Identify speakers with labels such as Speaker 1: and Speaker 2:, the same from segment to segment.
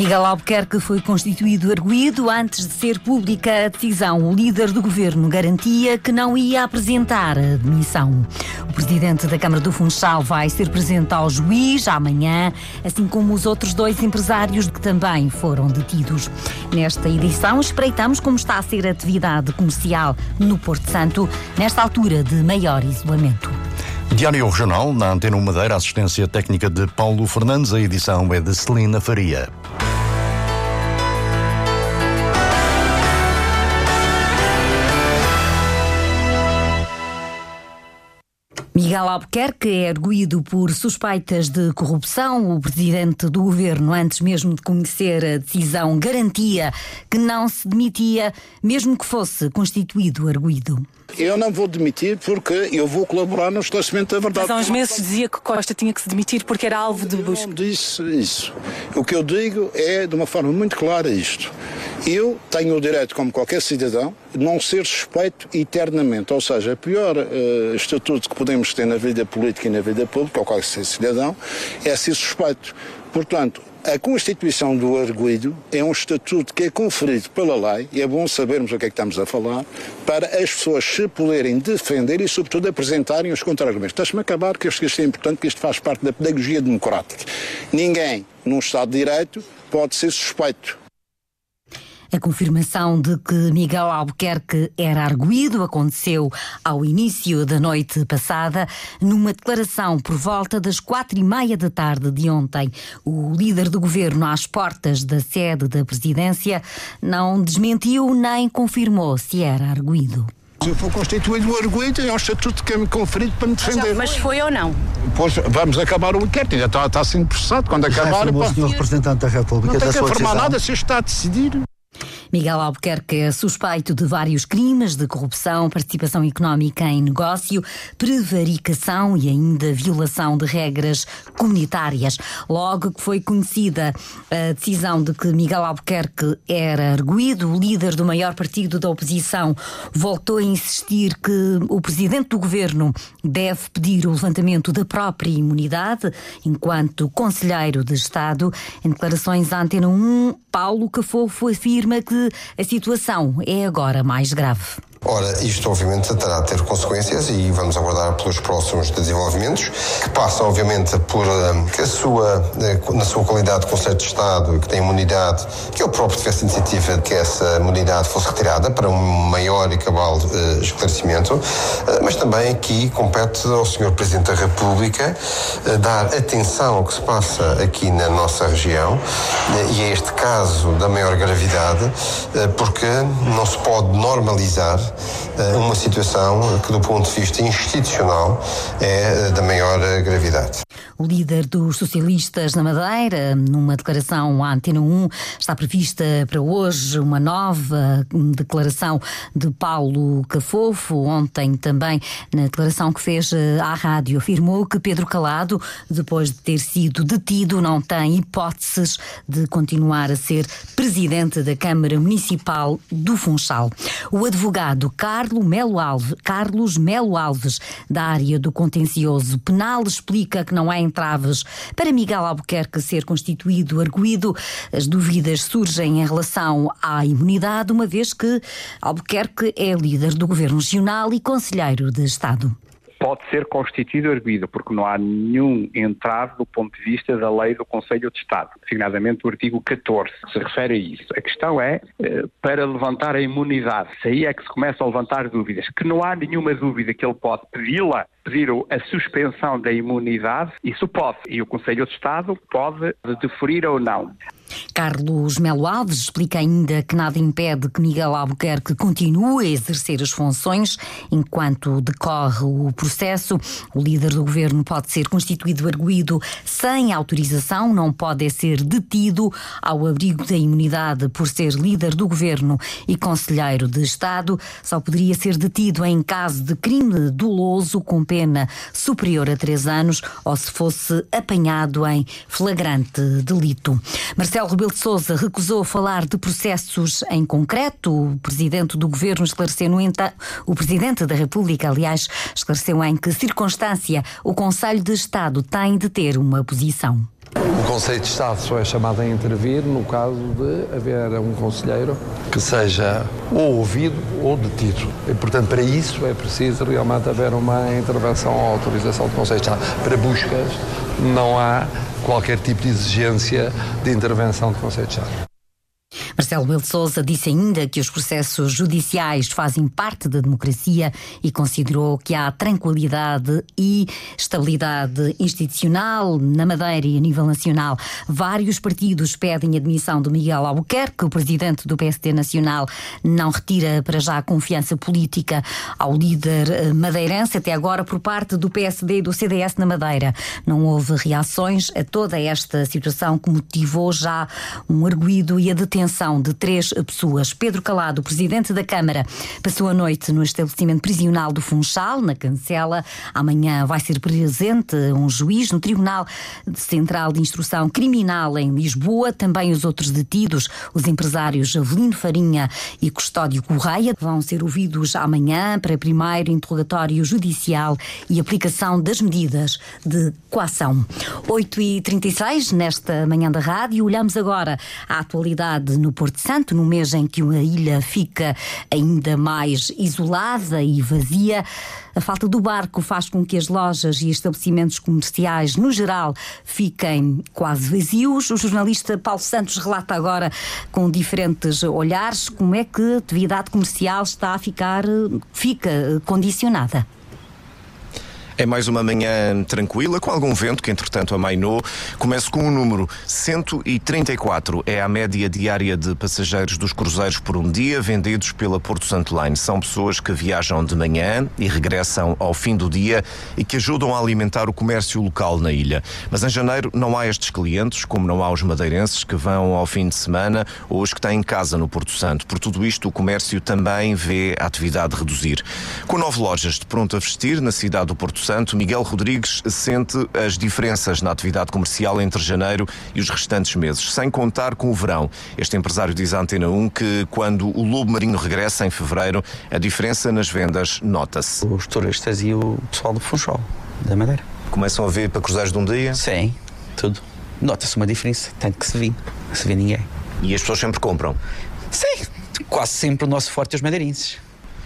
Speaker 1: Miguel Albuquerque foi constituído arguído antes de ser pública a decisão. O líder do governo garantia que não ia apresentar a demissão. O presidente da Câmara do Funchal vai ser presente ao juiz amanhã, assim como os outros dois empresários que também foram detidos. Nesta edição, espreitamos como está a ser a atividade comercial no Porto Santo, nesta altura de maior isolamento.
Speaker 2: Diário Regional, na Antena 1 Madeira, assistência técnica de Paulo Fernandes, a edição é de Celina Faria.
Speaker 1: Miguel Albuquerque é arguído por suspeitas de corrupção. O presidente do governo, antes mesmo de conhecer a decisão, garantia que não se demitia, mesmo que fosse constituído arguído.
Speaker 3: Eu não vou demitir porque eu vou colaborar no esclarecimento da verdade.
Speaker 4: Mas há uns meses dizia que Costa tinha que se demitir porque era alvo de busca.
Speaker 3: Eu não disse isso. O que eu digo é, de uma forma muito clara, isto. Eu tenho o direito, como qualquer cidadão, de não ser suspeito eternamente. Ou seja, o pior uh, estatuto que podemos ter na vida política e na vida pública, ou qualquer cidadão, é ser suspeito. Portanto, a constituição do arguido é um estatuto que é conferido pela lei, e é bom sabermos o que é que estamos a falar, para as pessoas se poderem defender e, sobretudo, apresentarem os contra-argumentos. Deixe-me acabar, que acho que isto é importante, que isto faz parte da pedagogia democrática. Ninguém, num Estado de Direito, pode ser suspeito.
Speaker 1: A confirmação de que Miguel Albuquerque era arguído aconteceu ao início da noite passada, numa declaração por volta das quatro e meia da tarde de ontem. O líder do governo, às portas da sede da presidência, não desmentiu nem confirmou se era arguído.
Speaker 3: Se eu for constituído o arguído, é um estatuto que é-me conferido para me defender.
Speaker 4: Mas foi ou não?
Speaker 3: Pois vamos acabar o inquérito, ainda está, está sendo processado. Quando acabar.
Speaker 5: o senhor representante da República
Speaker 3: não tem que afirmar nada se está a decidir.
Speaker 1: Miguel Albuquerque é suspeito de vários crimes de corrupção, participação económica em negócio, prevaricação e ainda violação de regras comunitárias. Logo que foi conhecida a decisão de que Miguel Albuquerque era arguído, o líder do maior partido da oposição voltou a insistir que o presidente do governo deve pedir o levantamento da própria imunidade enquanto conselheiro de Estado. Em declarações à Antena 1, Paulo Cafofo afirma que a situação é agora mais grave.
Speaker 6: Ora, isto obviamente terá de ter consequências e vamos aguardar pelos próximos desenvolvimentos, que passam obviamente por eh, que a sua, eh, na sua qualidade de Conselho de Estado e que tem imunidade, que ele próprio tivesse iniciativa de que essa imunidade fosse retirada para um maior e cabal eh, esclarecimento, eh, mas também aqui compete ao Sr. Presidente da República eh, dar atenção ao que se passa aqui na nossa região e a este caso da maior gravidade, porque não se pode normalizar uma situação que, do ponto de vista institucional, é eh, da maior eh, gravidade.
Speaker 1: O líder dos socialistas na Madeira, numa declaração à Antena 1, está prevista para hoje uma nova declaração de Paulo Cafofo. Ontem também, na declaração que fez eh, à rádio, afirmou que Pedro Calado, depois de ter sido detido, não tem hipóteses de continuar a ser presidente da Câmara Municipal do Funchal. O advogado Carlos Melo Alves, Carlos Melo Alves, da área do contencioso penal, explica que não há entraves para Miguel Albuquerque ser constituído arguído. As dúvidas surgem em relação à imunidade, uma vez que Albuquerque é líder do governo regional e conselheiro de Estado
Speaker 7: pode ser constituído arguído, porque não há nenhum entrave do ponto de vista da lei do Conselho de Estado, designadamente o artigo 14, que se refere a isso. A questão é, eh, para levantar a imunidade, se aí é que se começa a levantar dúvidas, que não há nenhuma dúvida que ele pode pedi-la, pedir a suspensão da imunidade, isso pode, e o Conselho de Estado pode deferir ou não.
Speaker 1: Carlos Melo Alves explica ainda que nada impede que Miguel Albuquerque continue a exercer as funções enquanto decorre o processo. O líder do governo pode ser constituído arguído sem autorização, não pode ser detido ao abrigo da imunidade por ser líder do governo e conselheiro de Estado. Só poderia ser detido em caso de crime doloso com pena superior a três anos ou se fosse apanhado em flagrante delito. Marcelo Rebelo de Sousa recusou falar de processos em concreto. O presidente do governo esclareceu, no entanto, o presidente da República, aliás, esclareceu em que circunstância o Conselho de Estado tem de ter uma posição.
Speaker 5: O Conselho de Estado só é chamado a intervir no caso de haver um conselheiro que seja ou ouvido ou detido. E, portanto, para isso é preciso realmente haver uma intervenção ou autorização do Conselho de Estado. Para buscas, não há qualquer tipo de exigência de intervenção do Conselho de Estado.
Speaker 1: Marcelo Belo Souza disse ainda que os processos judiciais fazem parte da democracia e considerou que há tranquilidade e estabilidade institucional na Madeira e a nível nacional. Vários partidos pedem a admissão de Miguel Albuquerque, o presidente do PSD Nacional não retira para já a confiança política ao líder eh, madeirense, até agora por parte do PSD e do CDS na Madeira. Não houve reações a toda esta situação que motivou já um arguído e a detenção de três pessoas. Pedro Calado, presidente da Câmara, passou a noite no estabelecimento prisional do Funchal, na Cancela. Amanhã vai ser presente um juiz no Tribunal Central de Instrução Criminal em Lisboa. Também os outros detidos, os empresários Avelino Farinha e Custódio Correia, vão ser ouvidos amanhã para primeiro interrogatório judicial e aplicação das medidas de coação. 8h36, nesta manhã da rádio, olhamos agora à atualidade no Porto Santo, no mês em que a ilha fica ainda mais isolada e vazia. A falta do barco faz com que as lojas e estabelecimentos comerciais, no geral, fiquem quase vazios. O jornalista Paulo Santos relata agora, com diferentes olhares, como é que a atividade comercial está a ficar, fica condicionada.
Speaker 2: É mais uma manhã tranquila, com algum vento que, entretanto, amainou. Começo com o número 134. É a média diária de passageiros dos cruzeiros por um dia vendidos pela Porto Santo Line. São pessoas que viajam de manhã e regressam ao fim do dia e que ajudam a alimentar o comércio local na ilha. Mas em janeiro não há estes clientes, como não há os madeirenses que vão ao fim de semana ou os que têm casa no Porto Santo. Por tudo isto, o comércio também vê a atividade reduzir. Com nove lojas de pronto a vestir na cidade do Porto Santo, Santo, Miguel Rodrigues sente as diferenças na atividade comercial entre janeiro e os restantes meses, sem contar com o verão. Este empresário diz à Antena 1 que quando o lobo marinho regressa em fevereiro, a diferença nas vendas nota-se.
Speaker 8: Os turistas e o pessoal do Funchal, da Madeira.
Speaker 2: Começam a ver para cruzeiros de um dia?
Speaker 8: Sim, tudo. Nota-se uma diferença, tanto que se vê, se vê ninguém.
Speaker 2: E as pessoas sempre compram?
Speaker 8: Sim, quase sempre o nosso forte é os madeirenses.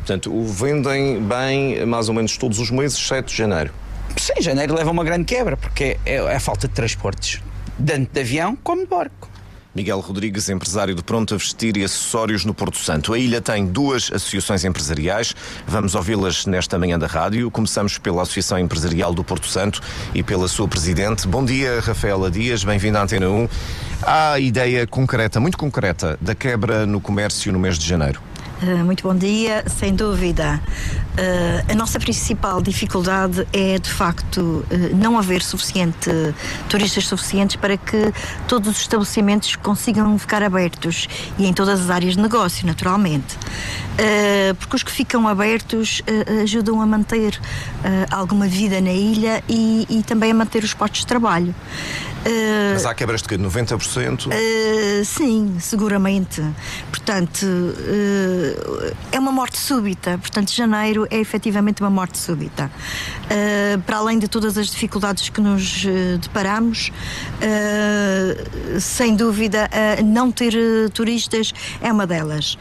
Speaker 2: Portanto, o vendem bem mais ou menos todos os meses, exceto de janeiro.
Speaker 8: Sim, janeiro leva uma grande quebra, porque é, é a falta de transportes, tanto de avião como de barco.
Speaker 2: Miguel Rodrigues, empresário de pronto a vestir e acessórios no Porto Santo. A ilha tem duas associações empresariais. Vamos ouvi-las nesta manhã da rádio. Começamos pela Associação Empresarial do Porto Santo e pela sua presidente. Bom dia, Rafaela Dias. Bem-vinda à Antena 1. Há a ideia concreta, muito concreta, da quebra no comércio no mês de janeiro.
Speaker 9: Uh, muito bom dia, sem dúvida. Uh, a nossa principal dificuldade é, de facto, uh, não haver suficiente turistas suficientes para que todos os estabelecimentos consigam ficar abertos e em todas as áreas de negócio, naturalmente. porque os que ficam abertos ajudam a manter alguma vida na ilha e, e, também a manter os postos de trabalho.
Speaker 2: Mas há quebras de que? 90%?
Speaker 9: Uh, sim, seguramente. Portanto, é uma morte súbita. Portanto, janeiro é efetivamente uma morte súbita. para além de todas as dificuldades que nos deparamos, sem dúvida, não ter turistas é uma delas.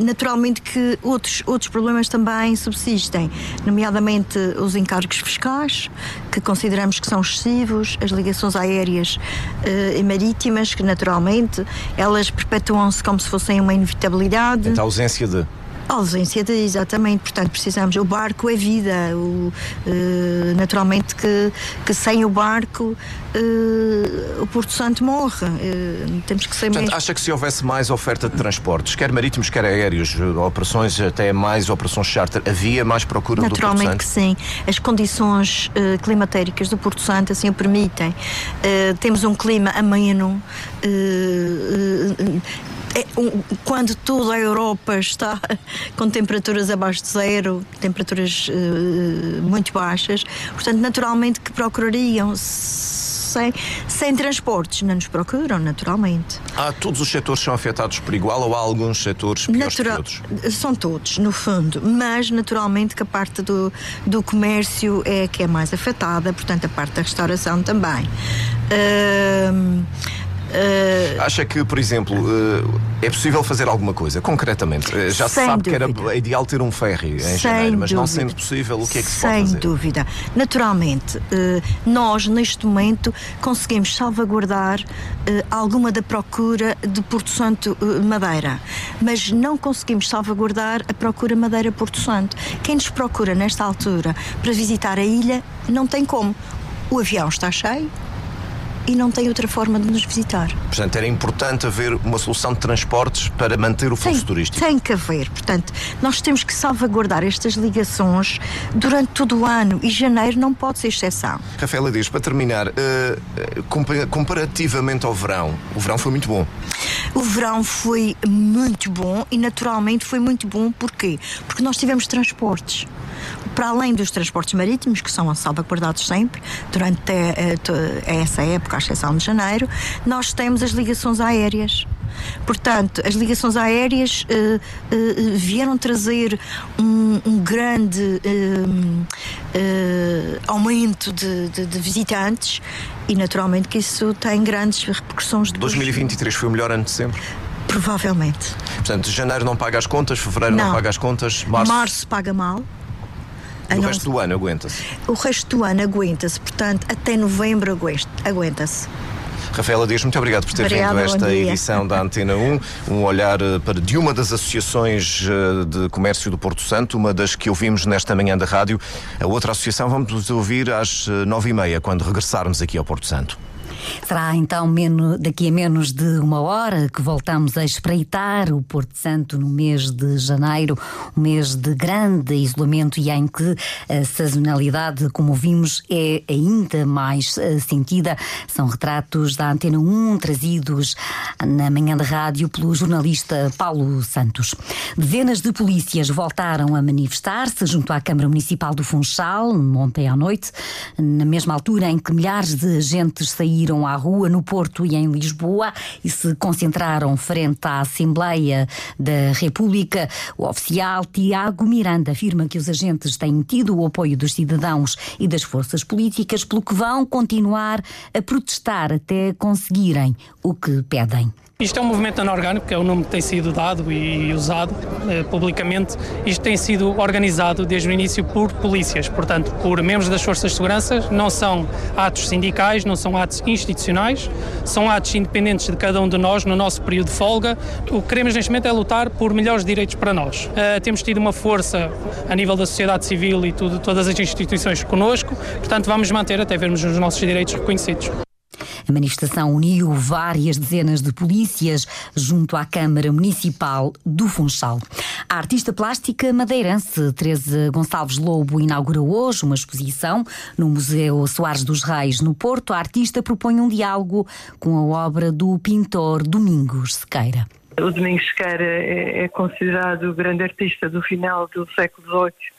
Speaker 9: Naturalmente que outros, outros problemas também subsistem, nomeadamente os encargos fiscais, que consideramos que são excessivos, as ligações aéreas uh, e marítimas, que naturalmente elas perpetuam-se como se fossem uma inevitabilidade.
Speaker 2: Então, a ausência de
Speaker 9: a ausência de, exatamente, portanto precisamos, o barco é vida, o, uh, naturalmente que, que sem o barco uh, o Porto Santo morre, uh, temos que ser
Speaker 2: portanto,
Speaker 9: mesmo...
Speaker 2: acha que se houvesse mais oferta de transportes, quer marítimos, quer aéreos, operações até mais operações charter, havia mais procura do Porto Santo?
Speaker 9: Naturalmente que sim, as condições climatéricas do Porto Santo assim o permitem, temos um clima ameno, é, um, quando toda a Europa está com temperaturas abaixo de zero, temperaturas uh, muito baixas, portanto, naturalmente que procurariam sem, sem transportes. Não nos procuram, naturalmente.
Speaker 2: Há todos os setores são afetados por igual ou há alguns setores piores Natural, que outros?
Speaker 9: São todos, no fundo, mas naturalmente que a parte do, do comércio é que é mais afetada, portanto a parte da restauração também. Uh,
Speaker 2: Uh, Acha que, por exemplo, uh, é possível fazer alguma coisa, concretamente? Uh, já se sabe dúvida. que era ideal ter um ferry em Sem janeiro, mas dúvida. não sendo possível, o que é que se
Speaker 9: Sem
Speaker 2: pode
Speaker 9: fazer? Sem dúvida. Naturalmente, nós, neste momento, conseguimos salvaguardar alguma da procura de Porto Santo Madeira, mas não conseguimos salvaguardar a procura Madeira Porto Santo. Quem nos procura nesta altura para visitar a ilha não tem como. O avião está cheio, e não tem outra forma de nos visitar.
Speaker 2: Portanto, era importante haver uma solução de transportes para manter o fluxo
Speaker 9: tem,
Speaker 2: turístico.
Speaker 9: Tem que haver. Portanto, nós temos que salvaguardar estas ligações durante todo o ano e janeiro não pode ser exceção.
Speaker 2: Rafaela diz, para terminar, uh, comparativamente ao verão, o verão foi muito bom.
Speaker 9: O verão foi muito bom e naturalmente foi muito bom porquê? Porque nós tivemos transportes para além dos transportes marítimos, que são salvaguardados sempre, durante eh, essa época, à exceção de janeiro, nós temos as ligações aéreas. Portanto, as ligações aéreas uh, vieram trazer um, um grande aumento de, de, de, visitantes e, naturalmente, que isso tem grandes repercussões.
Speaker 2: Depois. 2023 foi o melhor ano de sempre?
Speaker 9: Provavelmente.
Speaker 2: Portanto, janeiro não paga as contas, fevereiro não, não paga as contas, março.
Speaker 9: Março paga mal.
Speaker 2: O não... resto do ano aguenta-se?
Speaker 9: O resto do ano aguenta-se, portanto, até novembro aguenta-se.
Speaker 2: Rafaela Dias, muito obrigado por ter Obrigada, vindo a esta edição da Antena 1, um olhar eh, para de uma das associações eh, de comércio do Porto Santo, uma das que ouvimos nesta manhã da rádio. A outra associação vamos ouvir às eh, nove e meia, quando regressarmos aqui ao Porto Santo.
Speaker 1: Será então menos, daqui a menos de uma hora que voltamos a espreitar o Porto Santo no mês de janeiro, um mês de grande isolamento e em que a sazonalidade, como vimos, é ainda mais eh, sentida. São retratos da Antena 1 trazidos na manhã de rádio pelo jornalista Paulo Santos. Dezenas de polícias voltaram a manifestar-se junto à Câmara Municipal do Funchal ontem à noite, na mesma altura em que milhares de agentes saíram saíram à rua no Porto e em Lisboa e se concentraram frente à Assembleia da República. O oficial Tiago Miranda afirma que os agentes têm tido o apoio dos cidadãos e das forças políticas, pelo que vão continuar a protestar até conseguirem o que pedem.
Speaker 10: Isto é um movimento anorgânico, que é o nome que tem sido dado e usado eh, publicamente. Isto tem sido organizado desde o início por polícias, portanto, por membros das forças de segurança. Não são atos sindicais, não são atos institucionais, são atos independentes de cada um de nós no nosso período de folga. O que queremos neste momento é lutar por melhores direitos para nós. Uh, temos tido uma força a nível da sociedade civil e tudo, todas as instituições conosco, portanto, vamos manter até vermos os nossos direitos reconhecidos.
Speaker 1: A manifestação uniu várias dezenas de polícias junto à Câmara Municipal do Funchal. A artista plástica madeirense Teresa Gonçalves Lobo inaugura hoje uma exposição no Museu Soares dos Reis, no Porto. A artista propõe um diálogo com a obra do pintor Domingos Sequeira.
Speaker 11: O Domingos Sequeira é, é considerado o grande artista do final do século XVIII,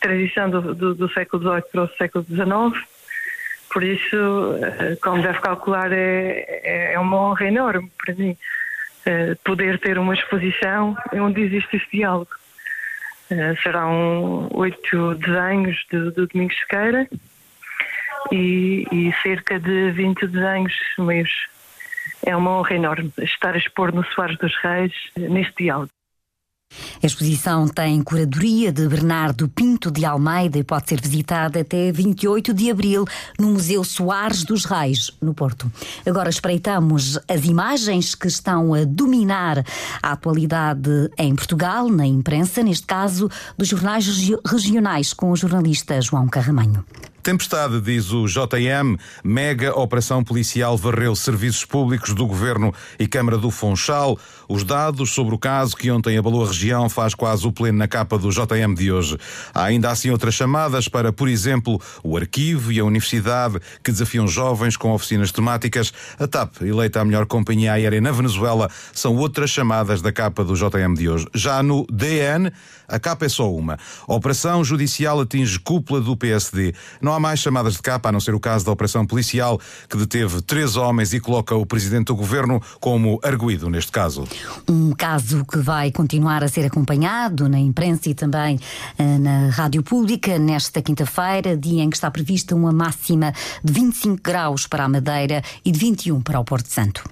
Speaker 11: tradição do, do, do século XVIII para o século XIX por isso, eh, como deve calcular, é, é uma honra enorme para mim eh, poder ter uma exposição onde existe esse diálogo. Eh, serão oito desenhos de, de Domingos Sequeira e, e, cerca de 20 desenhos meus. É uma honra enorme estar a expor no Soares dos Reis neste diálogo.
Speaker 1: A exposição tem curadoria de Bernardo Pinto de Almeida e pode ser visitada até 28 de abril no Museu Soares dos Reis, no Porto. Agora espreitamos as imagens que estão a dominar a atualidade em Portugal, na imprensa, neste caso dos jornais regionais, com o jornalista João Carramanho.
Speaker 12: Tempestade, diz o JM, mega operação policial varreu serviços públicos do Governo e Câmara do Funchal. Os dados sobre o caso que ontem abalou a região faz quase o pleno na capa do JM de hoje. Há ainda assim outras chamadas para, por exemplo, o arquivo e a universidade que desafiam jovens com oficinas temáticas. A TAP, eleita a melhor companhia aérea na Venezuela, são outras chamadas da capa do JM de hoje. Já no DN, a capa é só uma. A Operação Judicial atinge cúpula do PSD. Não há mais chamadas de capa, a não ser o caso da Operação Policial, que deteve três homens e coloca o Presidente do Governo como arguído neste caso.
Speaker 1: Um caso que vai continuar a ser acompanhado na imprensa e também eh, na rádio pública nesta quinta-feira, dia em que está prevista uma máxima de 25 graus para a Madeira e de 21 para o Porto Santo.